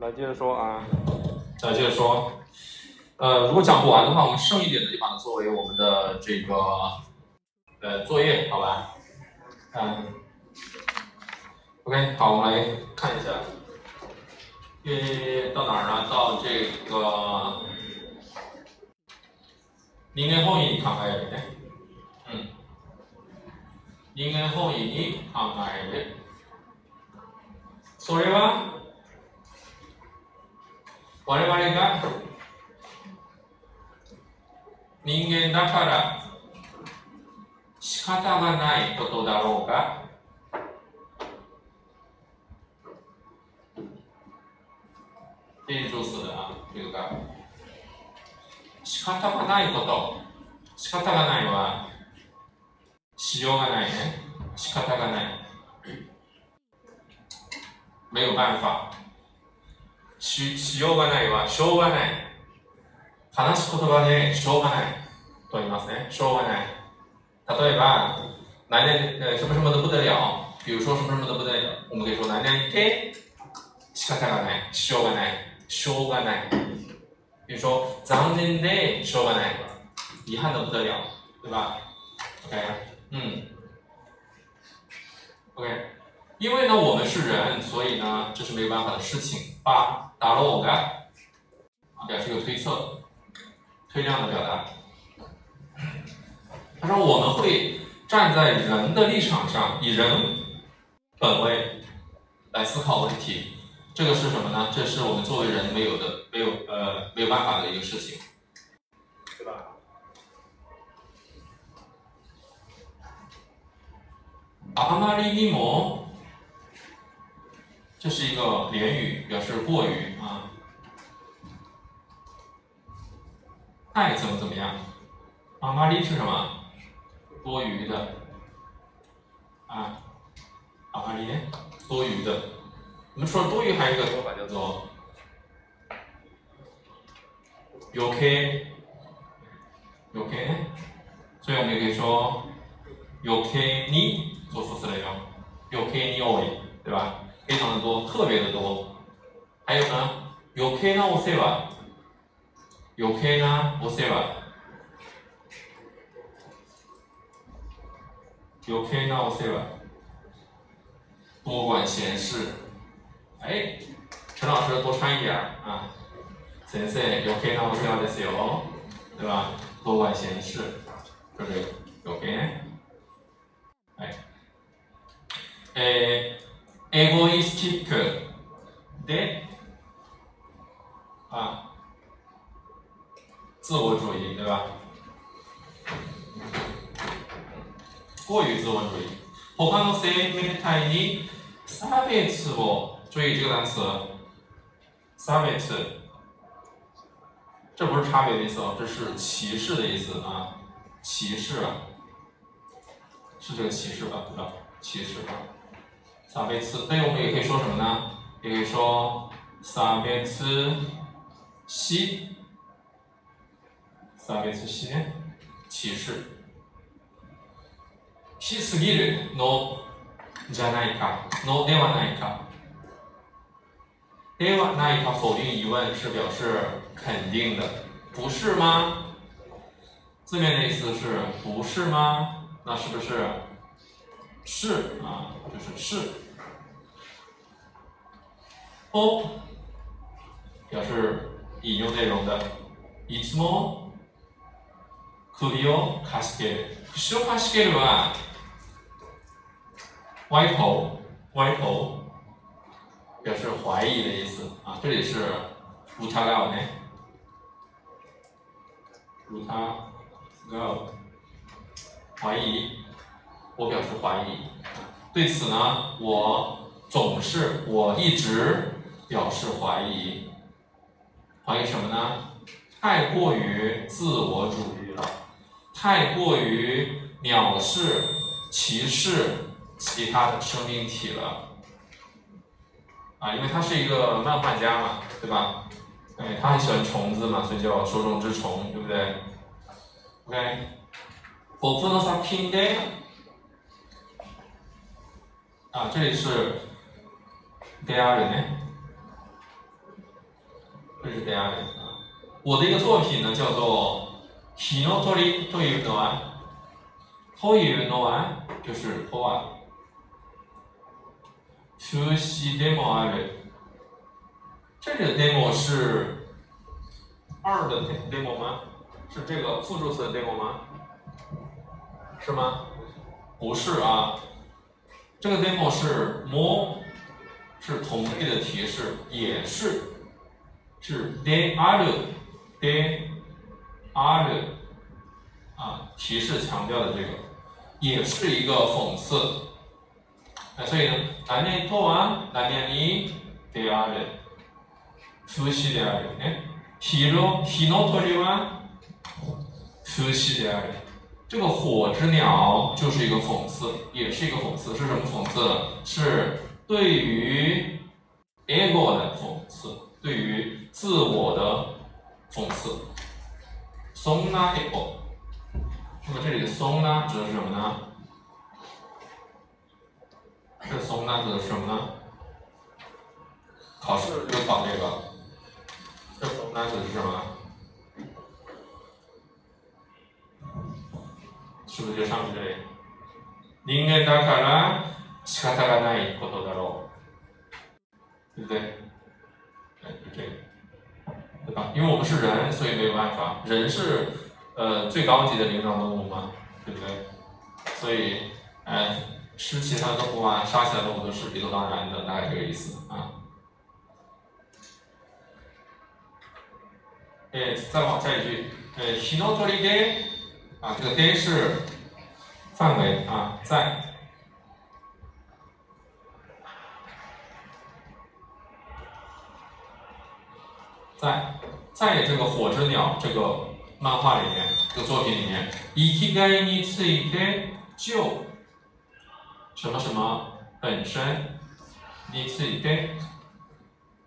来接着说啊，再接着说，呃，如果讲不完的话，我们剩一点的就把它作为我们的这个呃作业，好吧？嗯，OK，好，我们来看一下，呃，到哪儿呢？到这个人間本位に考えるね。うん。人間本位に考える。それは 我々が人間だから仕方がないことだろうが定住するなというか仕方がないこと仕方がないはしようがないね。仕方がない。没有办法ししようがないはしょうがない。話す言葉でしょうがない。と言いますね。しょうがない。例えば哪年什么什么的不得了比如说什么什么的不得了我们可以说哪年て仕方がない。しょうがない。しょうがない。比如说残念でしょうがない。遗憾的不得了对吧 OK 嗯 OK 因为呢，我们是人，所以呢，这是没有办法的事情。把打了我该啊，表示一个推测、推量的表达。他说我们会站在人的立场上，以人本位来思考问题。这个是什么呢？这是我们作为人没有的、没有呃没有办法的一个事情，对吧？あまりにも 这是一个连语，表示过于啊。太怎么怎么样？啊，玛丽是什么？多余的啊，阿玛丽？多余的。我们说多余还有一个说法叫做有 K，有 K，所以我们也可以说有 K 你做副词来用，有 K 你 o 对吧？非常的多，特别的多。还有呢，余計なお世話，余計なお世話，余計なお世話，多管闲事。哎，陈老师多穿一点啊，先生余計なお世話ですよ，对吧？多管闲事，这是余計ね。哎， えーエゴイスティックで啊，自我主义对吧？过于自我主义。他の生命体に差別を注意这个单词，差別，这不是差别的意思哦，这是歧视的意思啊，歧视啊，是这个歧视吧？对吧？歧视吧。 差别词，那我们也可以说什么呢？也可以说差别词西，差別しね、歧視。しすぎるのじゃないか、のではないか。ではないか否定疑问是表示肯定的，不是吗？字面的意思是不是吗？那是不是？是啊，就 是是。o 表示引用内容的。いつも首をかしげる。首をかしげるは歪头，歪头表示怀疑的意思啊。这里是疑うね。疑う，怀疑。我表示怀疑。 对此呢，我总是，我一直表示怀疑。怀疑什么呢？太过于自我主义了，太过于藐视、歧视其他的生命体了。啊，因为他是一个漫画家嘛，对吧？哎，他很喜欢虫子嘛，所以叫手冢治虫，对不对？OK，僕の作品で啊，这里是 d 二 a 呢 这是 dare 啊。我的一个作品呢，叫做《ヒノトリというのは》，というのは就是とは。不思でもある。这里的 demo 是二的 demo 吗？是这个副助词的 demo 吗？是吗？不是啊， 这个 demo 是 more，是同类的提示，也是是 de are de are 啊，提示强调的这个，也是一个讽刺。哎，所以呢，何々とは何々である。風刺である。ね。火の火の鳥は風刺である。 这个火之鸟就是一个讽刺，也是一个讽刺。是什么讽刺？是对于 ego 的讽刺，对于自我的讽刺。そんな ego。那么这里的そんな指的是什么呢？这松那指的是什么呢？考试就考这个。这松那指的是什么？ 是不是就上面这里？人間だから仕方がないことだろう，对不对？哎，就这个，对吧？因为我们是人，所以没有办法。人是呃最高级的灵长动物嘛，对不对？所以，哎。吃其他动物啊，杀其他动物都是理所当然的，大概这个意思啊。哎，再往下一句，呃，ヒノトリで，啊，这个で是范围啊，在，在在这个火之鸟这个漫画里面，这个作品里面，生きがいについて就。什么什么本身，你自己对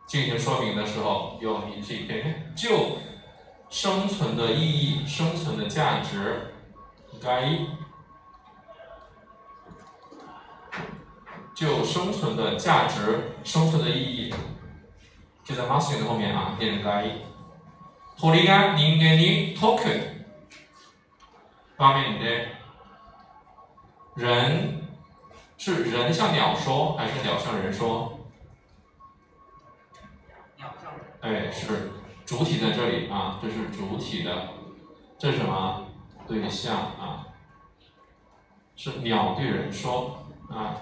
进行说明的时候用你自己对，就 生存的意义、生存的价值，该就生存的价值、生存的意义，就在 must 的后面啊，变成该。鳥が人間に解く場面で人。是人向鸟说，还是鸟向人说？鸟向人。哎，是 主体在这里啊，这是主体的，这是什么对象啊？是鸟对人说啊。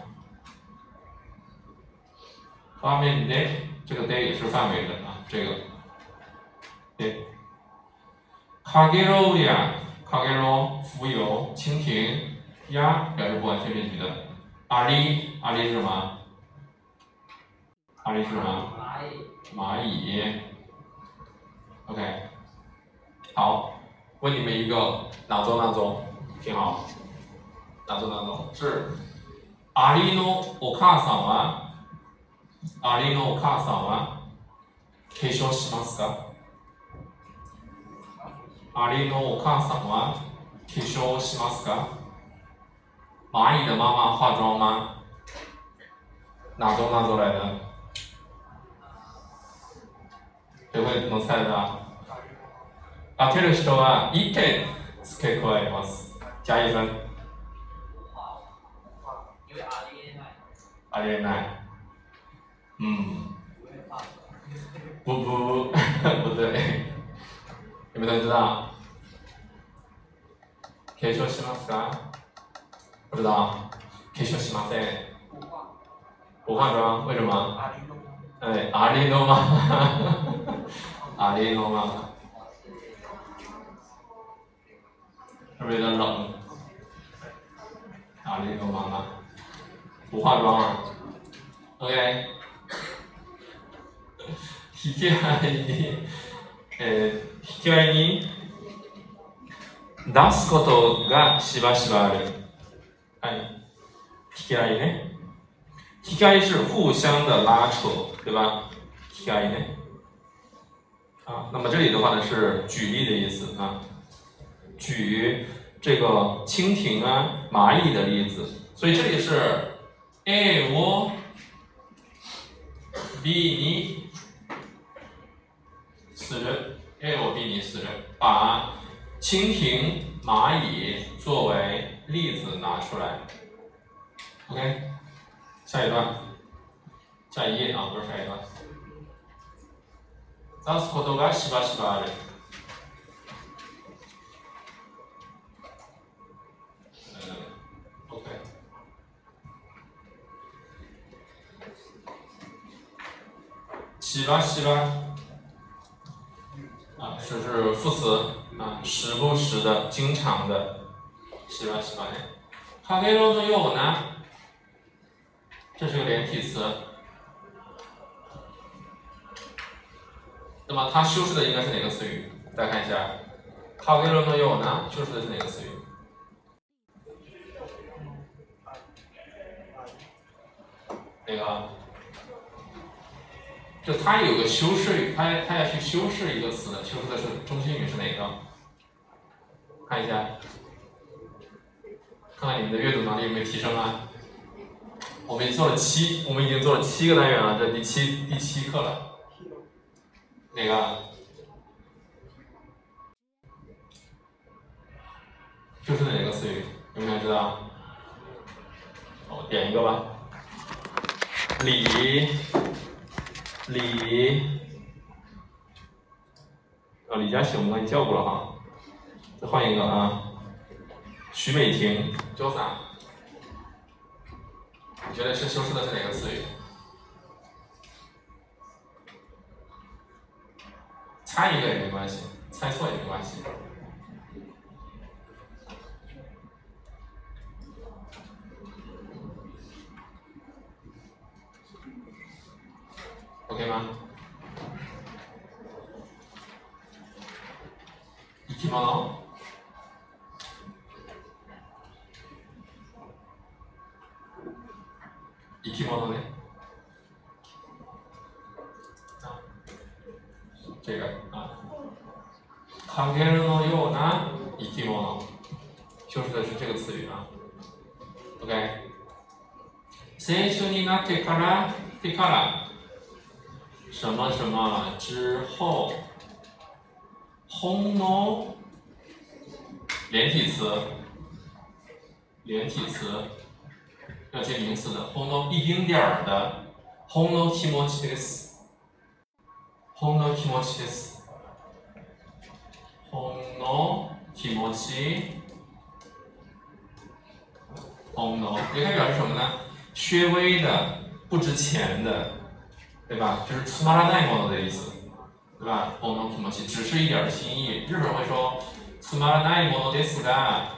方面 day，这个 day 也是范围的啊，这个浮游，蜻蜓，鸭，表示不完全变体的。阿里，阿里是什么？阿里是什么？蚂蚁。蚂蚁。OK，好，问你们一个哪种哪种？听好，哪种哪种？是阿里のお母さんは阿里のお母さんは化粧しますか？阿里のお母さんは化粧しますか？蚂蚁的妈妈化妆吗？哪种哪种来的？ 読めません当てる人は一点付け加えますじゃあいざありえないうんブブー不对你们都知道継承しますか不知道継承しません不换装为什么はい、あれのままあれのまま。あれのまま。あれのまま。不化妆啊？OK。引き合いに、えー、引き合いに出すことがしばしばある。はい。引き合いね。T I A 是互相的拉扯，对吧？T I 呢啊，那么这里的话呢是举例的意思啊，举这个蜻蜓啊、蚂蚁的例子，所以这里是 A 我比你死人，A 我比你死人，把蜻蜓、蚂蚁作为例子拿出来，OK。下一段，下一页啊，不是下一段。出すことがしばしばある。OK。しばしば。啊，是是副词啊，时不时的，经常的，しばしばね。かげろのような， 这是个连体词。那么它修饰的应该是哪个词语？大家看一下，かげろのような修饰的是哪个词语？那个。就它有个修饰语，它它要去修饰一个词的，修饰的是中心语是哪个？看一下，看看你们的阅读能力有没有提升啊？ 我们做了七，我们已经做了七个单元了，这第七第七课了。哪个？就是哪个词语？有没有知道？我点一个吧。李。李，啊，李佳琦我们刚才叫过了哈，再换一个啊，徐美婷，叫啥？你觉得是修饰的是哪个词语？猜一个也没关系，猜错也没关系。OK 吗？生き物生き物ね。这个啊，影のような生き物，修饰的是这个词语啊。OK，先週になってからてから。什么什么之后，hono 连体词，连体词要接名词的，hono 一丁点儿的，hono kimochi des，hono kimochi des，hono kimochi，hono 也可以表示什么呢？略微的，不值钱的。对吧？就是つまらないもの的意思，对吧？ほんの気持ち，只是一点心意。日本人会说つまらないものですが、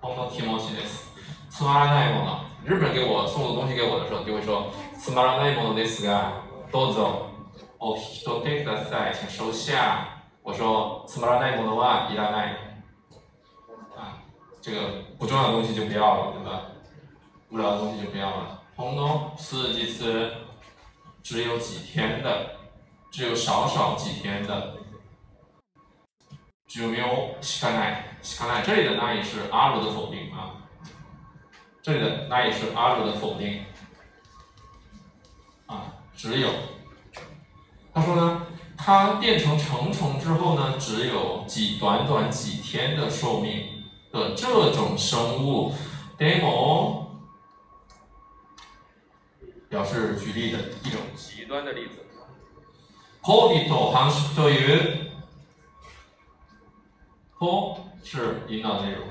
ほんの気持ちです。つまらないもの。日本人给我送的东西给我的时候，就会说つまらないものですが、どうぞお引き取ってください，请收下。我说つまらないものはいらない。啊，这个不重要的东西就不要了，对吧？无聊的东西就不要了。红诺四季词只有几天的，只有少少几天的。只有没有西卡 奈，西卡奈这里的那也是阿鲁的否定啊，这里的那也是阿鲁的否定啊，只有。他说呢，它变成成虫之后呢，只有几短短几天的寿命的这种生物，demo。表示举例的一种极端的例子。コディと繁殖というコ 是引导内容，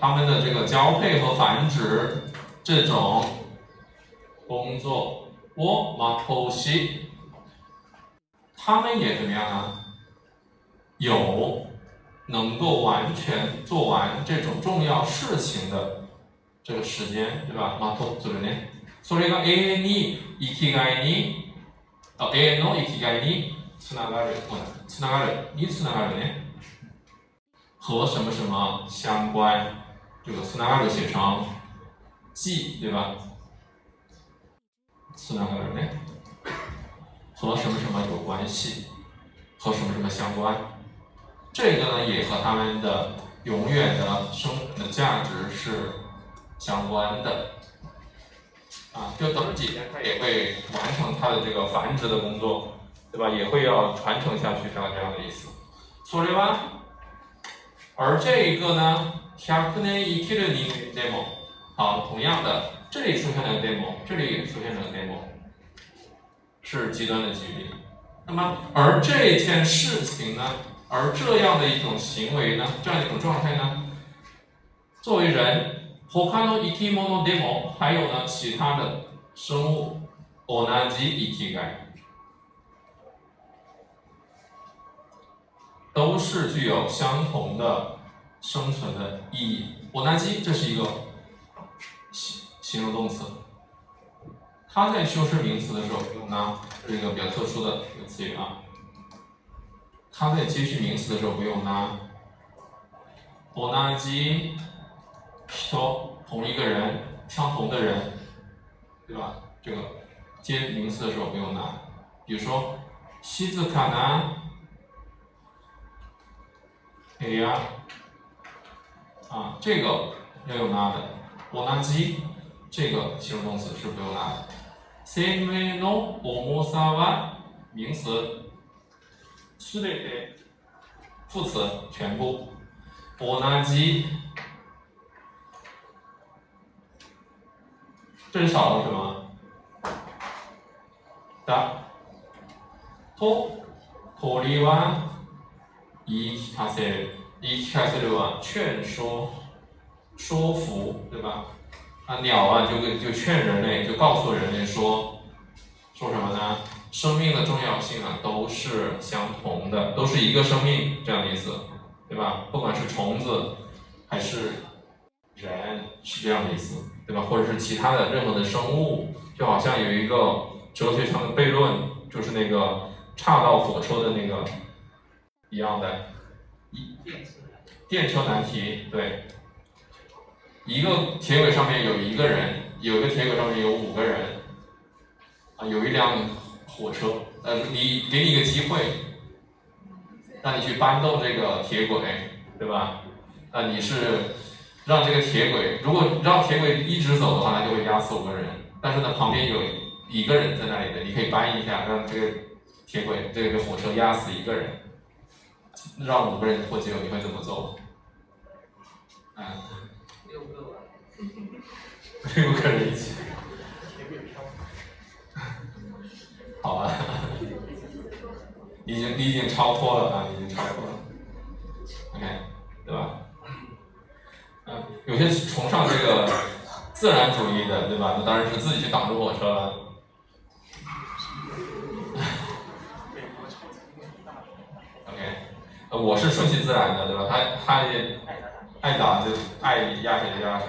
他们的这个交配和繁殖这种工作，我马偷西，他们也怎么样啊？有能够完全做完这种重要事情的。这个时间对吧？まとするね。それが永遠に生きがいに、あ永遠の生きがいにつながる、つながるにつながるね。 和什么什么相关？这个つながる写成记对吧？つながるね。和什么什么有关系？和什么什么相关？这个呢，也和他们的永远的生的价值是。相关的，啊，就等几天，它也会完成它的这个繁殖的工作， 对吧？也会要传承下去，这样这样的意思。それは， 而这一个呢，100年生きる人でも，好，同样的，这里出现了 demo，这里也出现了 demo，是极端的举例。那么，而这件事情呢，而这样的一种行为呢，这样一种状态呢，作为人，他の生き物でも，还有呢，其他的生物，同じ生きがい。 都是具有相同的生存的意义。我拿基，这是一个形形容动词，它在修饰名词的时候用拿，这是一个比较特殊的一个词语啊。它在接续名词的时候不用拿。我拿基，说同一个人，相同的人，对吧？这个接名词的时候不用拿。比如说，西子卡南 南。哎呀，啊，这个要用拿的。同じ这个形容动词是不用拿的。生命の重さは名词。すべて副词全部。同じ这里少了什么？だ。と鳥は 伊卡塞尔，伊卡塞尔啊，劝说、说服，对吧？啊，鸟啊，就跟就劝人类，就告诉人类说，说什么呢？生命的重要性啊，都是相同的，都是一个生命这样的意思，对吧？不管是虫子还是人，是这样的意思，对吧？或者是其他的任何的生物，就好像有一个哲学上的悖论，就是那个岔道火车的那个。一样的，一电车难题，对，一个铁轨上面有一个人，有一个铁轨上面有五个人，啊，有一辆火车，呃，你给你一个机会，让你去搬动这个铁轨，对吧？啊，你是让这个铁轨，如果让铁轨一直走的话，那就会压死五个人。但是呢，旁边有一个人在那里的，你可以搬一下，让这个铁轨这个火车压死一个人。让五个人脱节，你会怎么做？嗯，六个，六个人一起。好吧，已经你已经超脱了啊，已经超脱了。OK，对吧？嗯，有些崇尚这个自然主义的，对吧？那当然是自己去挡住火车了。我是顺其自然的，对吧？他他也爱打就爱压谁就压谁。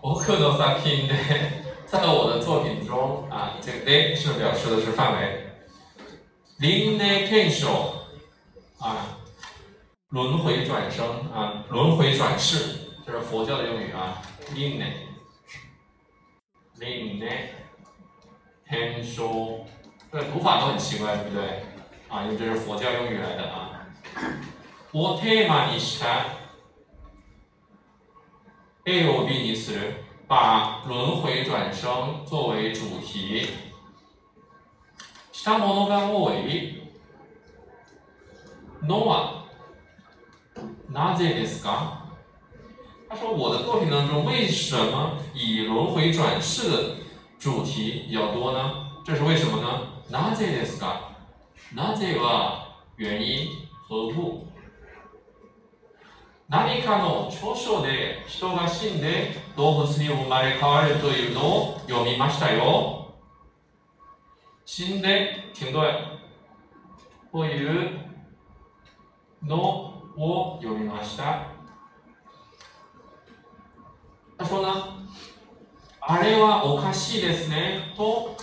我克多萨拼的，在我的作品中啊，这个 A 是表示的是范围。林内 n 手啊，轮回转生啊，轮回转世，这是佛教的用语啊。林内林内 n 手，这读法都很奇怪，对不对？啊，因为这是佛教用语来的啊。我 tema にした A を B にする，把轮回转生作为主题。したものが多いのはなぜですか？他说我的作品当中为什么以轮回转世的主题比较多呢？这是为什么呢？なぜですか？ なぜは原因何故何かの著書で人が死んで動物に生まれ変わるというのを読みましたよ。死んで、听对。というのを読みました。他说呢、あれはおかしいですね、と、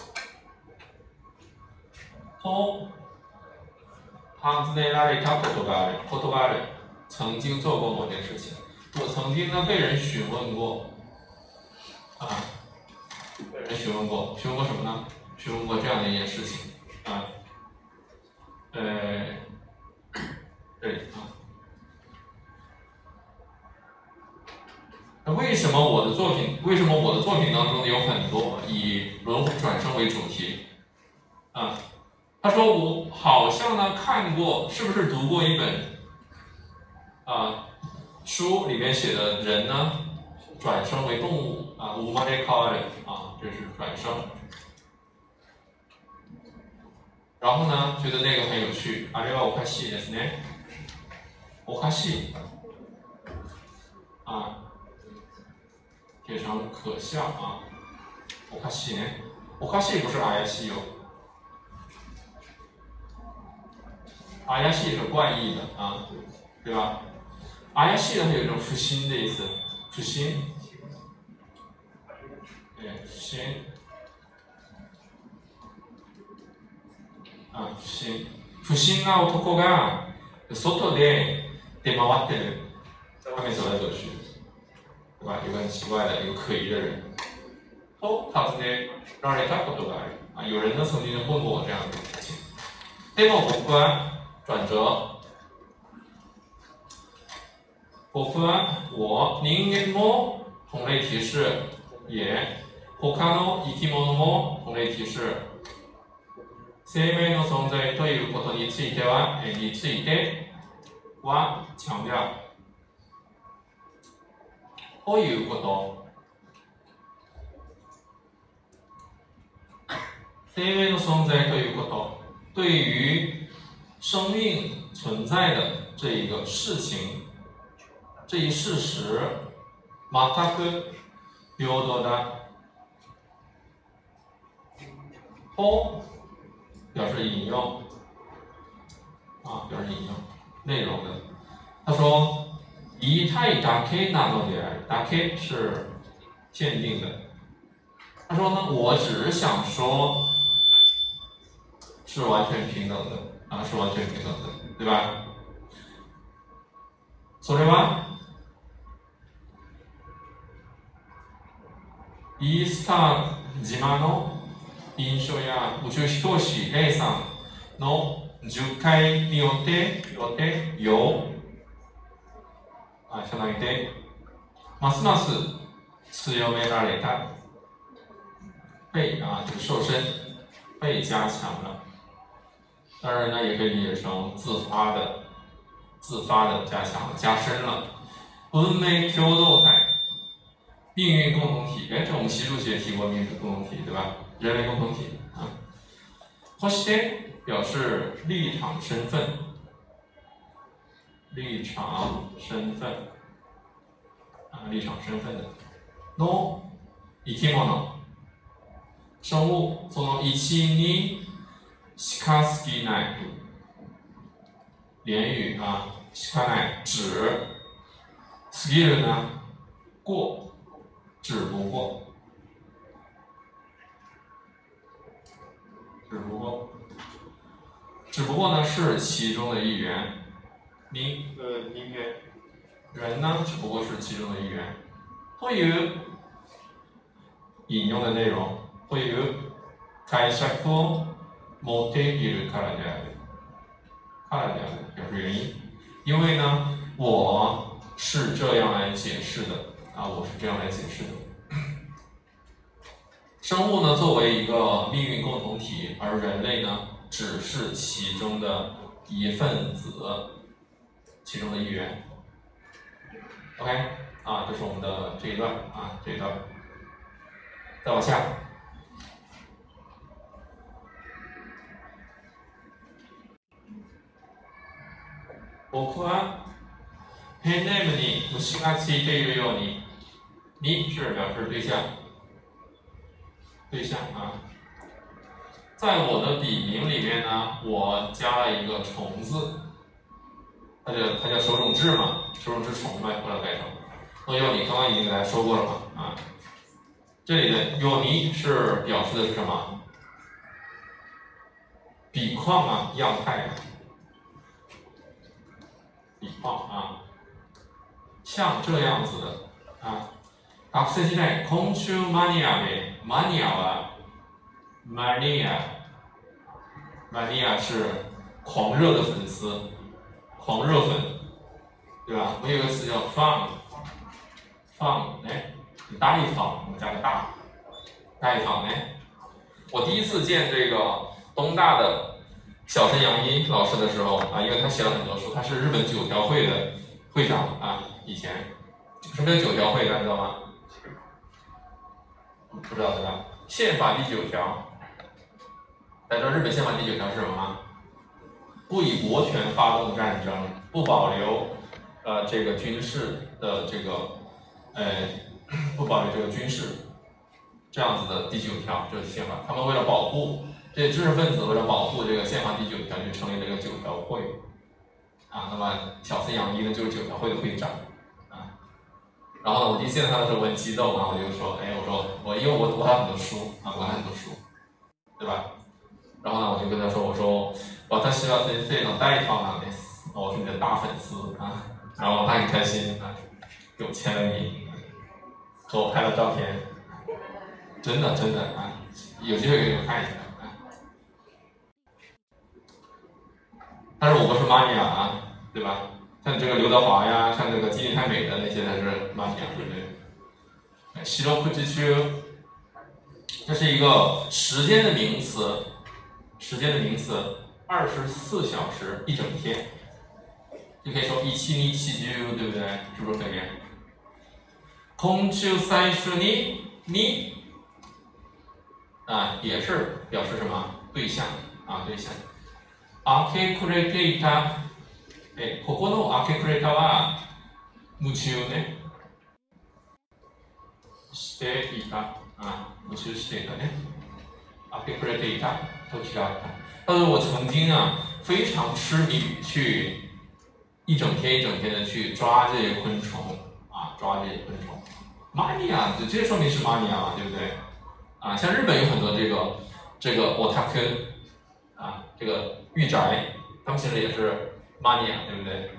と、曾经做过某件事情。我曾经呢被人询问过，啊，被人询问过，询问过什么呢？询问过这样的一件事情，啊，呃，对啊，那为什么我的作品？为什么我的作品当中有很多以轮回转生为主题？啊？他说我好像呢看过，是不是读过一本啊书里面写的人呢转生为动物啊，乌马雷卡人啊，这是转生。然后呢，觉得那个很有趣，あれはおかしいですね。おかしい啊，写成可笑啊，おかしいね。おかしい不是怪しい哟， 怪しい是怪异的啊，对吧？怪しい呢，它有一种不新的意思，不新，对，不新。あ不審不審な男が外で出回ってる外面走来走去，对吧？有个很奇怪的、有可疑的人。と尋ねられたことがある。啊，有人呢曾经问过我这样的事情。でも僕は转折。僕は我人間も同类提示也他の生き物も同类提示。生命の存在ということについては、えについては強調。ということ。生命の存在ということ。对于生命存在的这一个事情，这一事实，全く平等だ。と表示引用，啊，表示引用内容的。他说：“以太达 K 那诺点，达 K 是限定的。”他说呢，我只是想说，是完全平等的， 啊，是完全平等的，对吧？それは、イースター島の印象や宇宙飛行士 A さんの10回によってよってよ。あ相当于でますます強められた。被啊这个瘦身被加强了，当然呢也可以理解成自发的自发的加强加深了。文明共同体，命运共同体，哎，这我们习主席也提过命运共同体，对吧？人类共同体啊，そして表示立场身份，立场身份啊，立场身份的。の生き物、生物その一に しかすぎない。连语啊，しかない指，すぎる呢过，只不过。只不过，只不过呢是其中的一员，您呃，您员人呢只不过是其中的一员。会有引用的内容，会有解釈を 持っているからである。からである表示原因，因为呢我是这样来解释的啊，我是这样来解释的。生物呢，作为一个命运共同体，而人类呢，只是其中的一份子，其中的一员。OK，啊，这是我们的这一段啊，这一段。再往下。 僕はペンネームに虫がついているように，你是表示对象。对象啊，在我的笔名里面呢，我加了一个虫字，它叫它叫手冢治嘛，手冢治虫呗，后来改成。那要你刚刚已经给大家说过了嘛啊，这里的有你是表示的是什么？笔况啊，样态啊， 笔况啊，像这样子的啊。学生時代、昆虫マニアで、マニアは、マニア、マニア是狂热的粉丝，狂热粉，对吧？我有个词叫 fun，fun，哎，大一方，我们加个大，大一方，哎，我第一次见这个东大的 小森洋一老师的时候啊，因为他写了很多书，他是日本九条会的会长啊，以前什么叫九条会，大家知道吗？不知道对吧？宪法第九条，大家知道日本宪法第九条是什么吗？不以国权发动战争，不保留呃这个军事的这个呃 不保留这个军事这样子的第九条，就是宪法。他们为了保护这些知识分子，为了保护这个宪法第九条，就成立了一个九条会啊。那么小森洋一呢，就是九条会的会长啊。然后呢，我第一次见他的时候，我很激动啊，我就说，哎，我说我因为我读他很多书啊，读他很多书，对吧？然后呢，我就跟他说，我说。私は先生の大ファンなんです。我是你的大粉丝啊，然后他很开心啊，给我签了名，和我拍了照片，真的真的啊，有机会给你们看一下 但是我不是 mania 啊，对吧？像这个刘德华呀，像这个金陵太美的那些才是 mania，对不对？西罗库之区，这是一个时间的名词，时间的名词。二十四小时一整天，就可以说一七一七九，对不对？是不是可以？空秋三十你你啊，也是表示什么对象啊？对象。アケクレテイタ、え、ここのアケクレタは夢中ねしていたあ、夢中していたね。アケクレテイタ時があった。他说：“我曾经啊，非常痴迷于去一整天一整天的去抓这些昆虫啊，抓这些昆虫。mania，这这说明是 mania 嘛，对不对？啊，像日本有很多这个这个 otaku 啊，这个 御宅，他们其实也是 mania，对不对？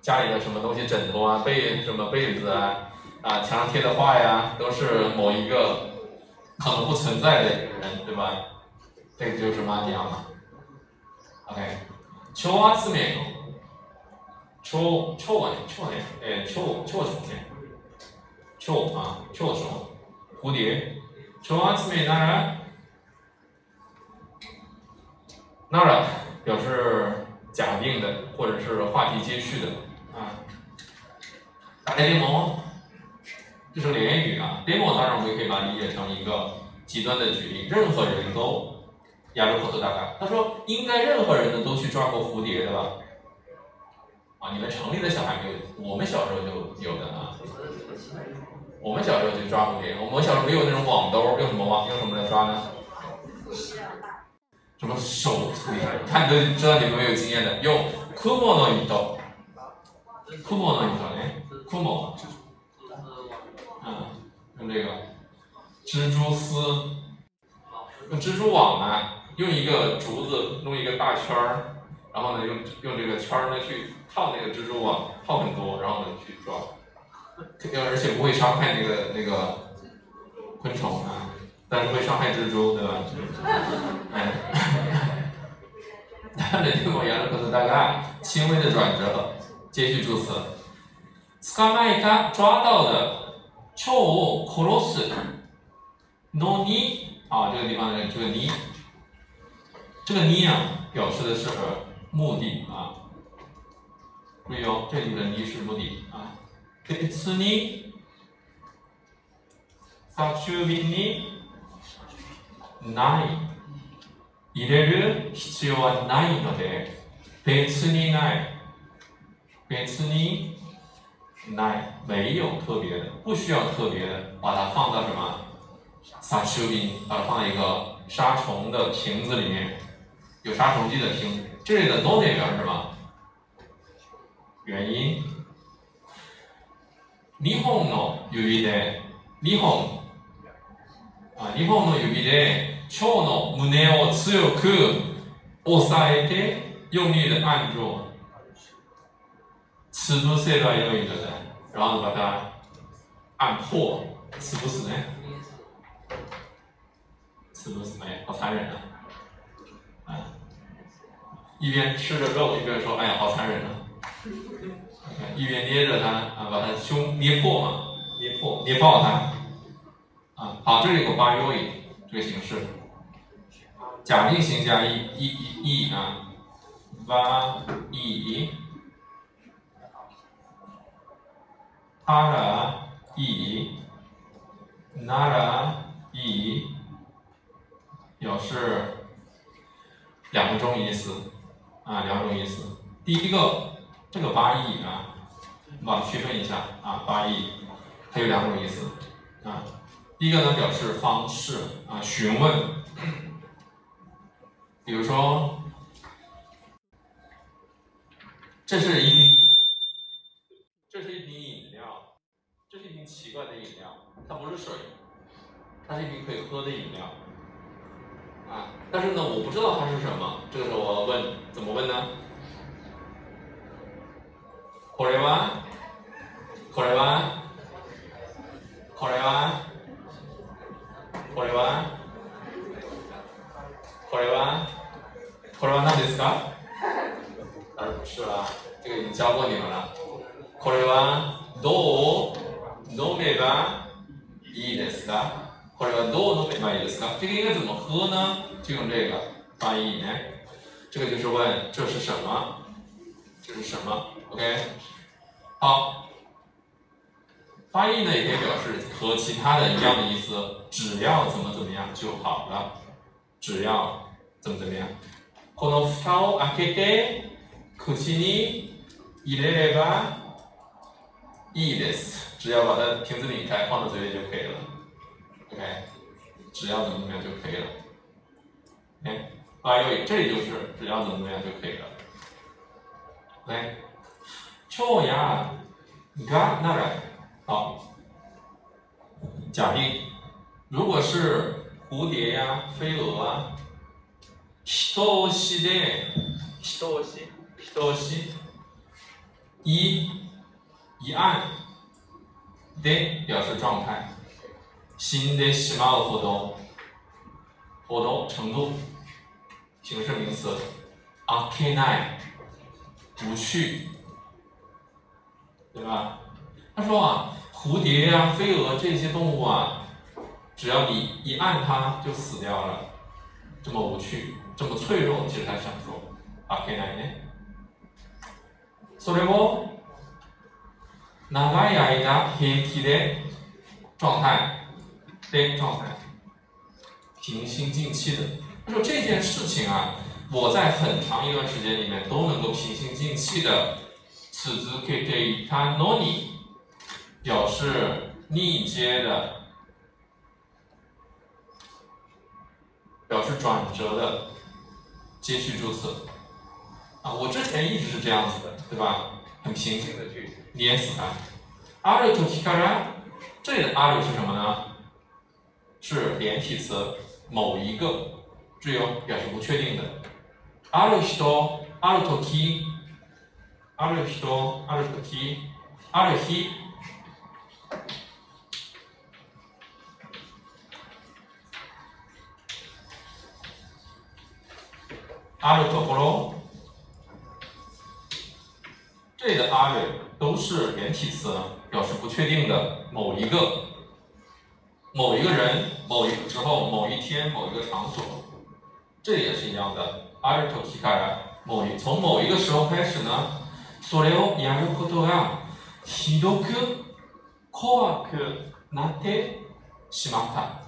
家里的什么东西，枕头啊、被什么被子啊，啊，墙上贴的画呀，都是某一个可能不存在的一个人，对吧？这个就是 mania 嘛。” OK，超集めの超超はね超ねえー、超超虫ね超啊超虫蝴蝶超集めならなら 表示假定的或者是话题接续的啊。打开联盟，这是连语啊。联盟当然我们也可以把它理解成一个极端的举例，任何人都。亚洲口头大概，他说应该任何人呢都去抓过蝴蝶的吧？啊，你们城里的小孩没有，我们小时候就有的啊。我们小时候就抓蝴蝶，我们小时候没有那种网兜，用什么网？用什么来抓呢？什么手？看都知道你们没有经验的，用库莫诺伊豆。库莫诺伊豆哎，库莫。嗯，用这个蜘蛛丝，用蜘蛛网呢？用一个竹子弄一个大圈儿，然后呢，用用这个圈儿呢去套那个蜘蛛网，套很多，然后呢去抓，肯定而且不会伤害那个那个昆虫啊，但是会伤害蜘蛛，对吧？哎，那这个言论可是大概轻微的转折，接续助词，捕まえた抓到的超殺すのに啊，这个地方的这个に。这个に啊，表示的是目的啊。注意哦，这里的に是目的啊。別に殺びに ない入れる必要はないので、別にない。別にない。没有特别的，不需要特别的，把它放到什么？杀び把它放在一个杀虫的瓶子里面。有杀虫剂的听，这里的 no 表示什么？原因。日本の指で、日本、 あ日本の指で蝶の胸を強く押さえて、用力的按住，潰せばよいのだ。然后把它按破，潰すね。潰すね，好残忍啊！一边吃着肉，一边说：“哎呀，好残忍啊！”一边捏着它啊，把它胸捏破嘛，捏破捏爆它 啊。好，这里有个 by 这个形式。假定型加 e e e 啊，va e，他的 e，那的 e，表示两种意思啊，两种意思。第一个，这个八 e 啊，把它区分一下啊，八 e，它有两种意思啊。第一个呢，表示方式啊，询问。比如说，这是一瓶，这是一瓶饮料，这是一瓶奇怪的饮料，它不是水，它是一瓶可以喝的饮料，啊，但是呢，我不知道它是什么，这个时候我要问，怎么问呢？これは、これは、これは、 これは？これは？これは何ですか？当然不是了，这个已经教过你们了。これはどう？飲めばいいですか？これはどう飲めばいいですか？这个应该怎么喝呢？就用这个翻译呢。这个就是问这是什么？这是什么？OK，好，翻译呢也可以表示和其他的一样的意思，只要怎么怎么样就好了。只要怎么怎么样？この蓋を開けて口に入れればいいです。只要把它瓶子拧开，放到嘴里就可以了。OK，只要怎么怎么样就可以了。哎，啊，又这里就是只要怎么怎么样就可以了。来，超牙嘎那来， 好，假定如果是。蝴蝶呀，飞蛾啊，一押しで、一押し、一押し、一一按で表示状态，新的しまうほど、ほど程度，形式名词，開けない，不去，对吧？他说啊， 蝴蝶呀，飞蛾这些动物啊。只要你一按它就死掉了，这么无趣，这么脆弱，其实他想说，あけないね。それを長い間平気で状态的状态，平心静气的。他说这件事情啊，我在很长一段时间里面都能够平心静气的続けていたのに， 表示逆接的。表示转折的接续助词啊，我之前一直是这样子的，对吧？很平静的去捏死它。ある時から，这里的ある是什么呢？是连体词，某一个，只有表示不确定的。ある人、ある時、ある人、ある時、ある日。阿鲁 托波罗，这里的阿瑞都是连体词，表示不确定的某一个、某一个人、某一个时候、某一天、某一个场所。这里也是一样的，阿鲁托提卡拉，某一从某一个时候开始呢，それをやることがひどく怖くなってしまった。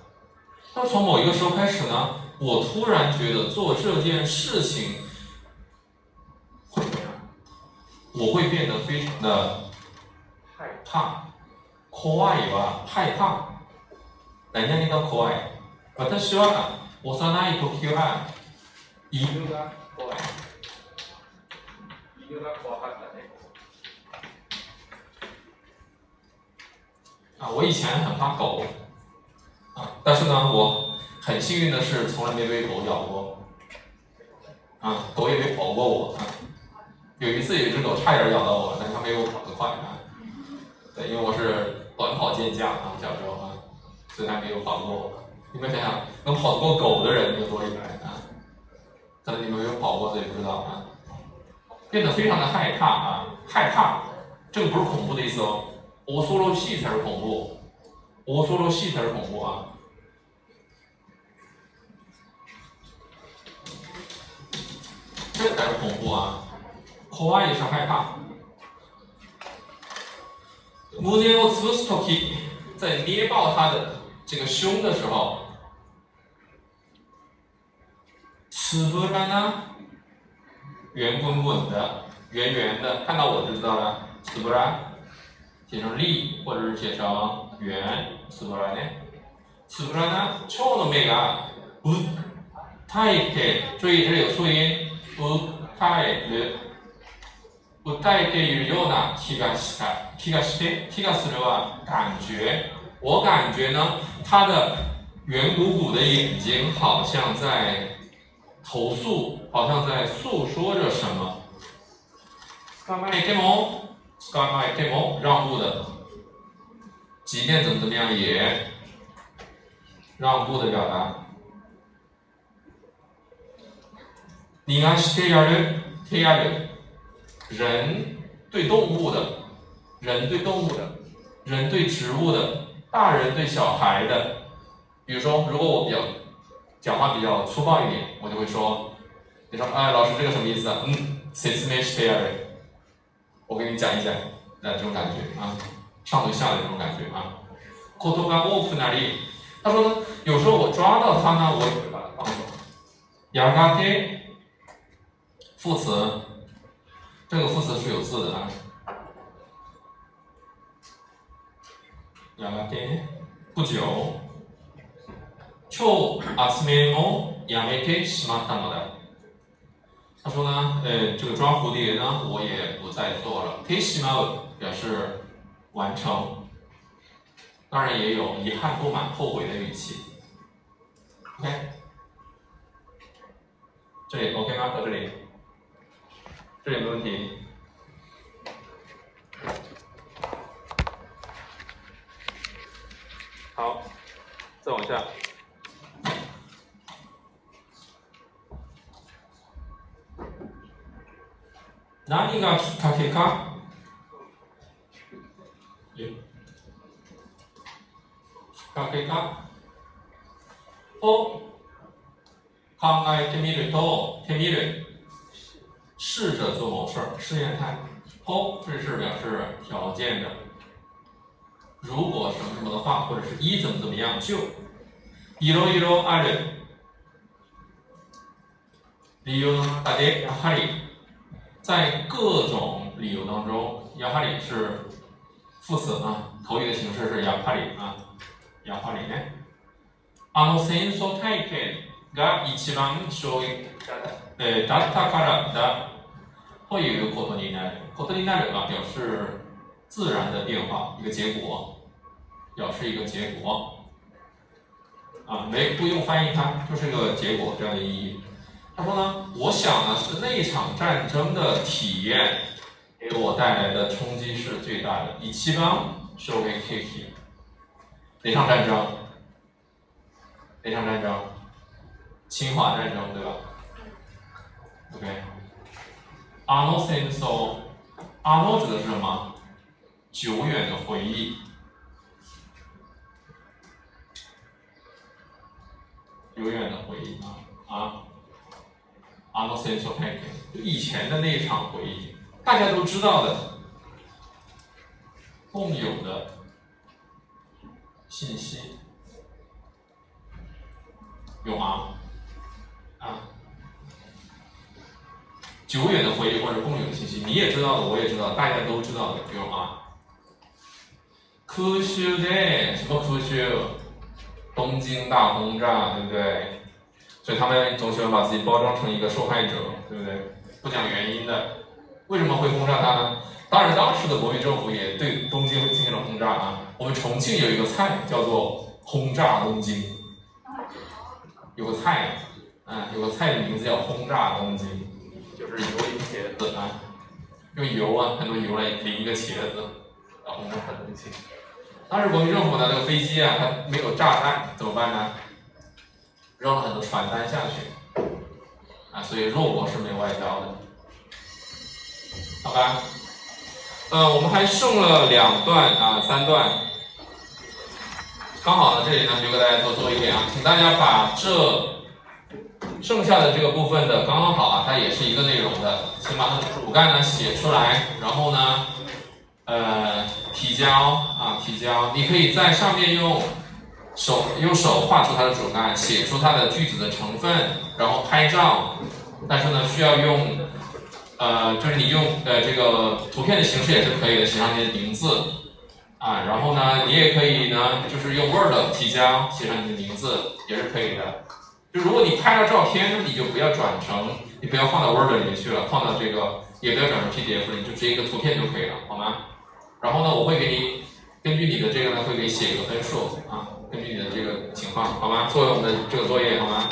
那从某一个时候开始呢？ 我突然觉得做这件事情会怎样？我会变得非常的害怕。怖いは害怕。何々が怖い。私は幼い時は犬が怖い。犬が怖かったね。啊，我以前很怕狗，啊，但是呢，我。 很幸运的是，从来没被狗咬过，啊，狗也没跑过我。啊有一次有一只狗差点咬到我，但它没有跑得快啊。对，因为我是短跑健将啊，小时候啊，所以它没有跑过我。你们想想，能跑得过狗的人有多厉害啊？可能你们没有跑过，所以不知道啊。变得非常的害怕啊，害怕，这个不是恐怖的意思哦，我说罗戏才是恐怖，我说罗戏才是恐怖啊。这才是恐怖啊！恐怖也是害怕。胸を潰すとき，在捏爆他的这个胸的时候，つぶらな圆滚滚的、圆圆的，看到我就知道了。つぶら写成立，或者是写成圆。つぶらね。つぶらな蝶の目が訴えて、注意这里有促音。 訴える。訴えているような気がした。気がして、気がするは感觉。我感觉呢，他的圆鼓鼓的眼睛好像在投诉，好像在诉说着什么。干嘛也么？干嘛也么？让步的，即便怎么怎么样也让步的表达。你がしてやる、てやる。人对动物的，人对动物的，人对植物的，大人对小孩的。比如说，如果我比较讲话比较粗暴一点，我就会说：“你说，哎，老师这个什么意思啊？”嗯，“Since me s h a r e 我给你讲一讲，那这种感觉啊，上对下的这种感觉啊。Kotoga off 哪里？他说呢，有时候我抓到它呢，我也会把它放走。Yagate 副词。这个副词是有字的啊。やがて不久、超集めをやめてしまったのだ。他说呢，呃，这个抓蝴蝶呢，我也不再做了。てしまう表示完成，当然也有遗憾、不满、后悔的语气。OK，这里 OK 吗？到这里。 这有没有问题？好，再往下。何がきっかけか？きっかけか？を考えてみると、てみる。试着做某事儿，试验态。后这是表示条件的。如果什么什么的话，或者是一怎么怎么样就。いろいろある。理由の中でやはり在各种理由当中，やはり是副词啊，口语的形式是やはり啊，やはりね。あの戦争体験が一番衝撃だったからだ。 会有一个ことになる，ことになる啊，表示自然的变化，一个结果，表示一个结果，啊，没不用翻译它，就是个结果这样的意义。他说呢，我想呢是那场战争的体验给我带来的冲击是最大的。以七邦说给 Kiki，哪场战争？哪场战争？侵华战争，对吧？OK。 Ano senseo，ano 指的是什么？久远的回忆，永远的回忆啊！啊，ano senseo taking，以前的那一场回忆，大家都知道的，共有的信息，有吗？啊。久远的回忆或者共有的信息，你也知道的，我也知道，大家都知道的，比如啊，空袭的什么空袭？东京大轰炸，对不对？所以他们总喜欢把自己包装成一个受害者，对不对？不讲原因的，为什么会轰炸他呢？当然，当时的国民政府也对东京进行了轰炸啊。我们重庆有一个菜叫做轰炸东京，有个菜啊，有个菜的名字叫轰炸东京。是油一个茄子啊，用油啊，很多油来淋一个茄子，然后弄很东西。当时国民政府呢，那个飞机啊，它没有炸弹，怎么办呢？扔了很多传单下去，啊，所以弱国是没有外交的，好吧？呃，我们还剩了两段啊，三段，刚好呢，这里呢留给大家多做作业啊，请大家把这剩下的这个部分的刚刚好啊，它也是一个内容的，先把它的主干呢写出来，然后呢，呃，提交啊，提交，你可以在上面用手用手画出它的主干，写出它的句子的成分，然后拍照，但是呢，需要用，呃，就是你用呃这个图片的形式也是可以的，写上你的名字啊，然后呢，你也可以呢，就是用 Word 提交，写上你的名字也是可以的。就如果你拍了照片，你就不要转成，你不要放到 Word 里面去了，放到这个也不要转成 PDF 里，就直接一个图片就可以了，好吗？然后呢，我会给你根据你的这个呢，会给你写一个分数啊，根据你的这个情况，好吗？作为我们的这个作业，好吗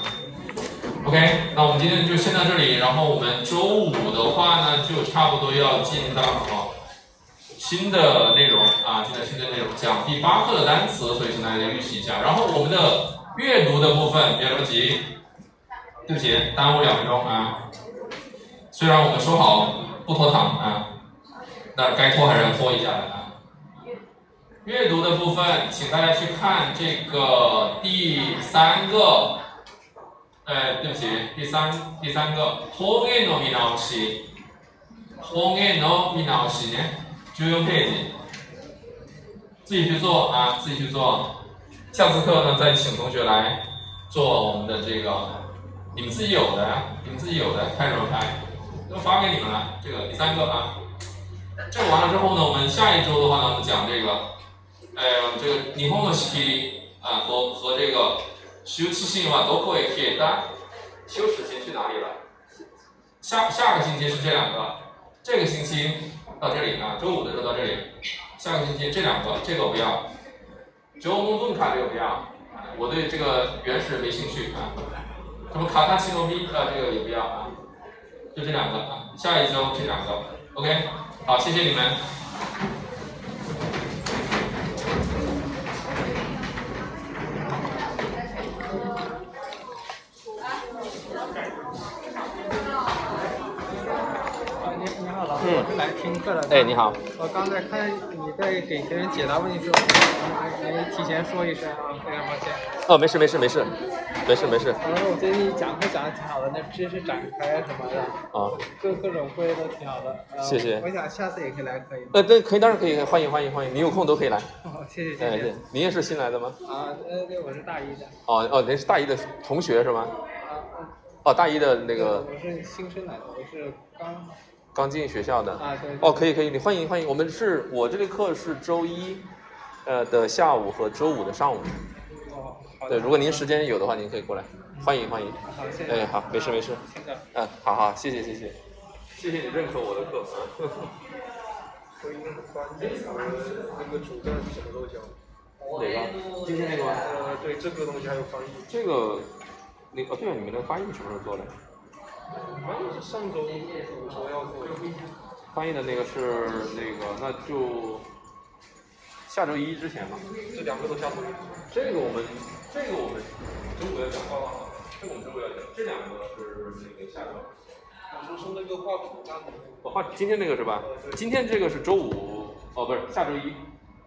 ？OK，那我们今天就先到这里，然后我们周五的话呢，就差不多要进到新的内容啊，进到新的内容，讲第八课的单词，所以请大家预习一下，然后我们的。阅读的部分，别着急，对不起，耽误两分钟啊。虽然我们说好不拖堂啊，那该拖还是要拖一下的啊。阅读的部分，请大家去看这个第三个，呃，对不起，第三第三个，方言の見直し，方言の見直し呢，就用 page，自己去做啊，自己去做。 下次课呢，再请同学来做我们的这个，你们自己有的，你们自己有的，拍什么拍？都发给你们了。这个第三个啊，这个完了之后呢，我们下一周的话呢，我们讲这个，呃，这个霓虹的西啊和和这个休止性话都可以替代。休止性去哪里了？下下个星期是这两个，这个星期到这里啊，周五的时候到这里，下个星期这两个，这个不要。九宫盾卡这个不要，我对这个原始没兴趣啊。什么卡卡奇诺比啊，这个也不要啊。就这两个啊，下一周这两个，OK，好，谢谢你们。哎，你好。我刚才看你在给别人解答问题时候，没提前说一声啊，非常抱歉。哦，没事没事没事，没事没事。反正我觉得你讲课讲的挺好的，那知识展开什么的，啊，各各种会都挺好的。谢谢。我想下次也可以来，可以吗。呃，对，可以，当然可以，欢迎欢迎欢迎，你有空都可以来。好，谢谢谢谢。您也是新来的吗？啊，呃，对，我是大一的。哦哦，您是大一的同学是吗？啊哦，大一的那个。我是新生来的，我是刚。刚进学校的啊，对哦，可以可以，你欢迎欢迎。我们是我这个课是周一，呃的下午和周五的上午。哦，对，如果您时间有的话，您可以过来，欢迎欢迎。好，谢谢。哎，好，没事没事。嗯，好好，谢谢谢谢，谢谢你认可我的课。所以那个翻译那个主干什么时候交？哪个？今天那个吗？呃，对，这个东西还有翻译。这个，那哦对了，你们的翻译什么时候做的？翻译是上周说要做，翻译的那个是那个，那就下周一之前吧。这两个都下周一。这个我们，这个我们周五要讲，这个我们周五要讲，这两个是那个下周。说是那个画图画今天那个是吧？今天这个是周五，哦不是下周一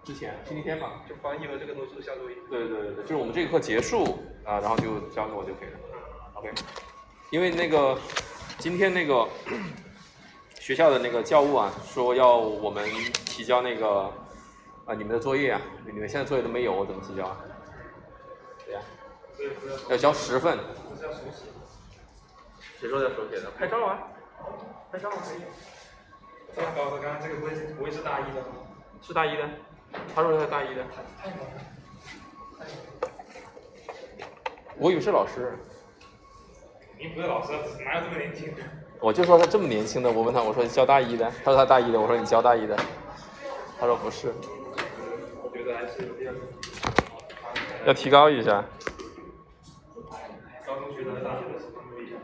之前，星期天吧？就翻译了这个都是下周一。对对对对，就是我们这个课结束啊，然后就交给我就可以了。OK。因为那个今天那个学校的那个教务啊，说要我们提交那个啊你们的作业啊，你们现在作业都没有，我怎么提交啊？对呀，要交十份。谁说要手写的？拍照啊，拍照可以。这样高的，刚刚这个不会不会是大一的吗？是大一的，他说他是大一的。太高了。我以为是老师。你不是老师，哪有这么年轻的？我就说他这么年轻的，我问他，我说你教大一的，他说他大一的，我说你教大一的，他说不是。我觉得还是有点。要提高一下。高中学的大学的是不一样。